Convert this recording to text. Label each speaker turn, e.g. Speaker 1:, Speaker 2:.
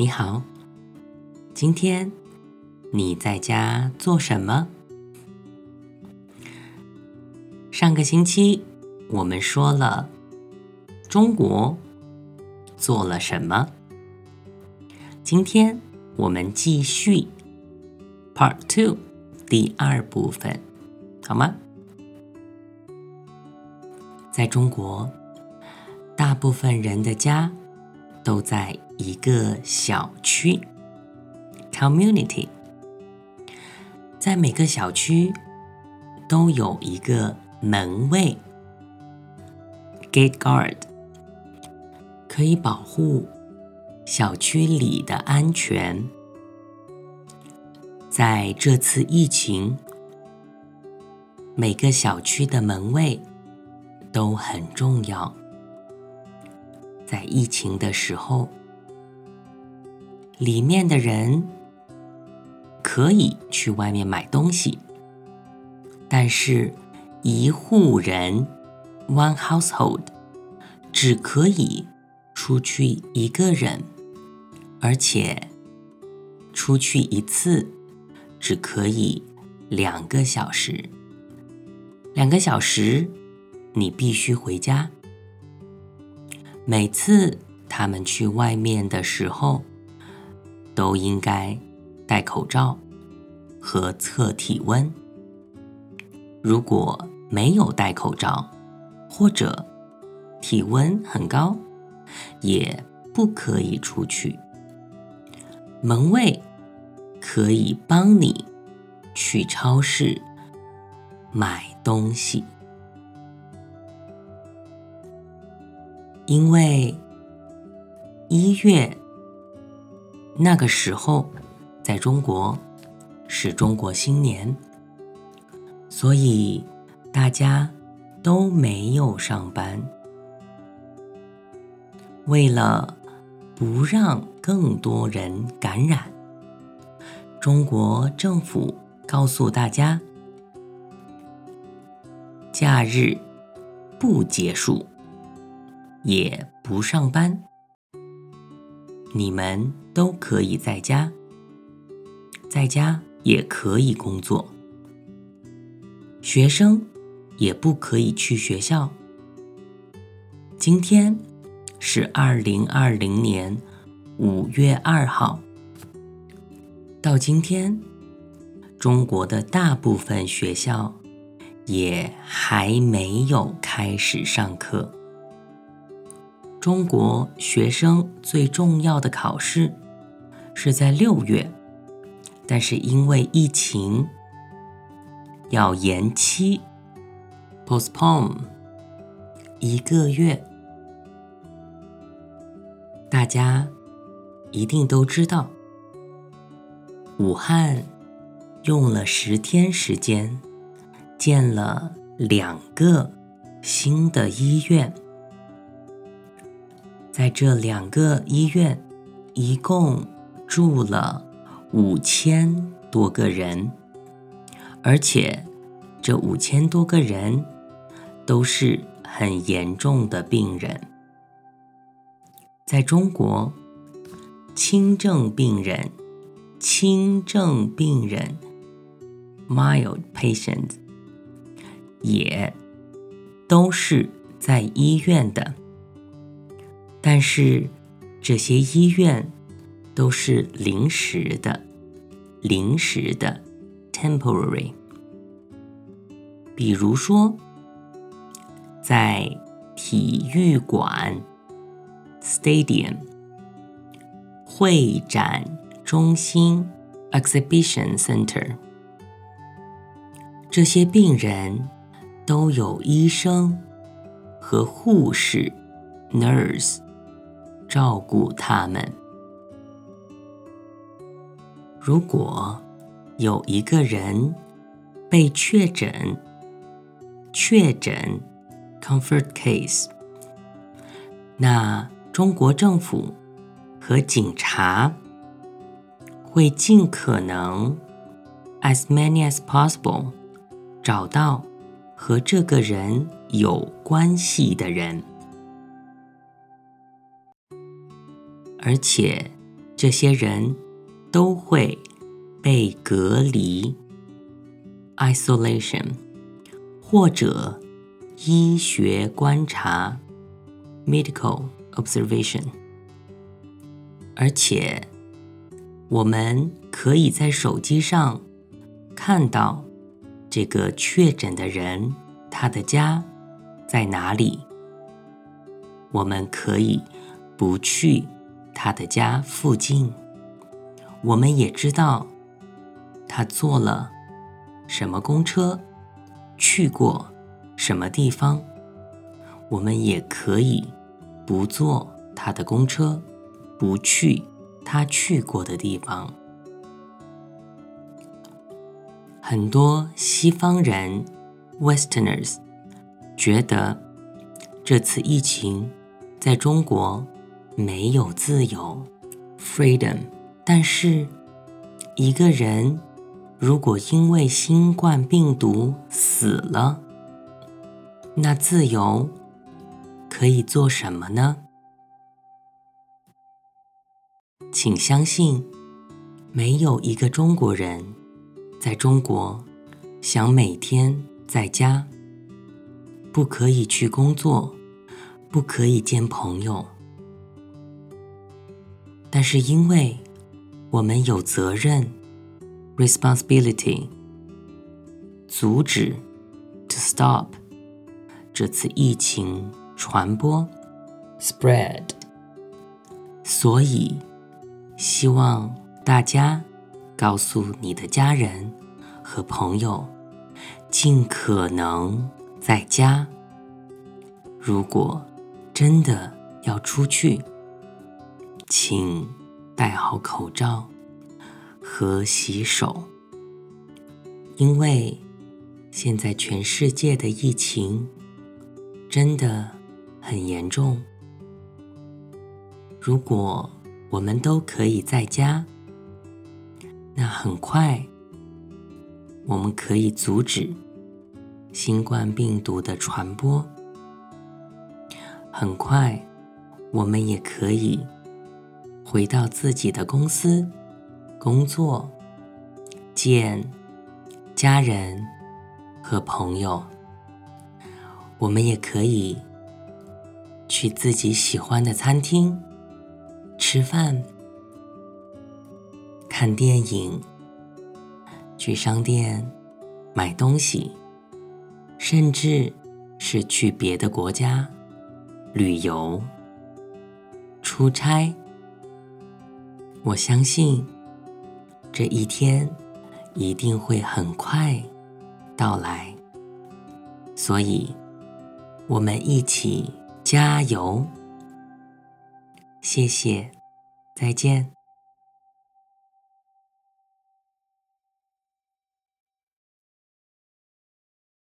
Speaker 1: 你好，今天你在家做什么？上个星期我们说了中国做了什么，今天我们继续 Part Two 第二部分，好吗？在中国，大部分人的家都在一个小区 （community），在每个小区都有一个门卫 （gate guard），可以保护小区里的安全。在这次疫情，每个小区的门卫都很重要。在疫情的时候，里面的人可以去外面买东西，但是，一户人 （one household） 只可以出去一个人，而且出去一次只可以两个小时。两个小时，你必须回家。每次他们去外面的时候，都应该戴口罩和测体温。如果没有戴口罩，或者体温很高，也不可以出去。门卫可以帮你去超市买东西。因为一月那个时候，在中国是中国新年，所以大家都没有上班。为了不让更多人感染，中国政府告诉大家，假日不结束。也不上班，你们都可以在家，在家也可以工作。学生也不可以去学校。今天是二零二零年五月二号，到今天，中国的大部分学校也还没有开始上课。中国学生最重要的考试是在六月，但是因为疫情要延期 （postpone） 一个月。大家一定都知道，武汉用了十天时间建了两个新的医院。在这两个医院，一共住了五千多个人，而且这五千多个人都是很严重的病人。在中国，轻症病人、轻症病人 （mild patients） 也都是在医院的。但是这些医院都是临时的，临时的 （temporary）。比如说，在体育馆 （stadium）、会展中心 （exhibition center），这些病人都有医生和护士 （nurse）。照顾他们。如果有一个人被确诊，确诊 （comfort case），那中国政府和警察会尽可能 （as many as possible） 找到和这个人有关系的人。而且，这些人都会被隔离。（isolation） 或者医学观察。（medical observation），而且我们可以在手机上看到这个确诊的人他的家在哪里。我们可以不去他的家附近，我们也知道他坐了什么公车，去过什么地方。我们也可以不坐他的公车，不去他去过的地方。很多西方人 （Westerners） 觉得这次疫情。在中国，没有自由 （freedom）。但是，一个人如果因为新冠病毒死了，那自由可以做什么呢？请相信，没有一个中国人在中国想每天在家，不可以去工作。不可以见朋友，但是因为我们有责任 （responsibility） 阻止 （to stop） 这次疫情传播 （spread），所以希望大家告诉你的家人和朋友，尽可能在家。如果真的要出去，请戴好口罩和洗手，因为现在全世界的疫情真的很严重。如果我们都可以在家，那很快我们可以阻止新冠病毒的传播。很快，我们也可以回到自己的公司工作，见家人和朋友。我们也可以去自己喜欢的餐厅吃饭、看电影，去商店买东西，甚至是去别的国家。旅游、出差，我相信这一天一定会很快到来，所以我们一起加油！谢谢，再见。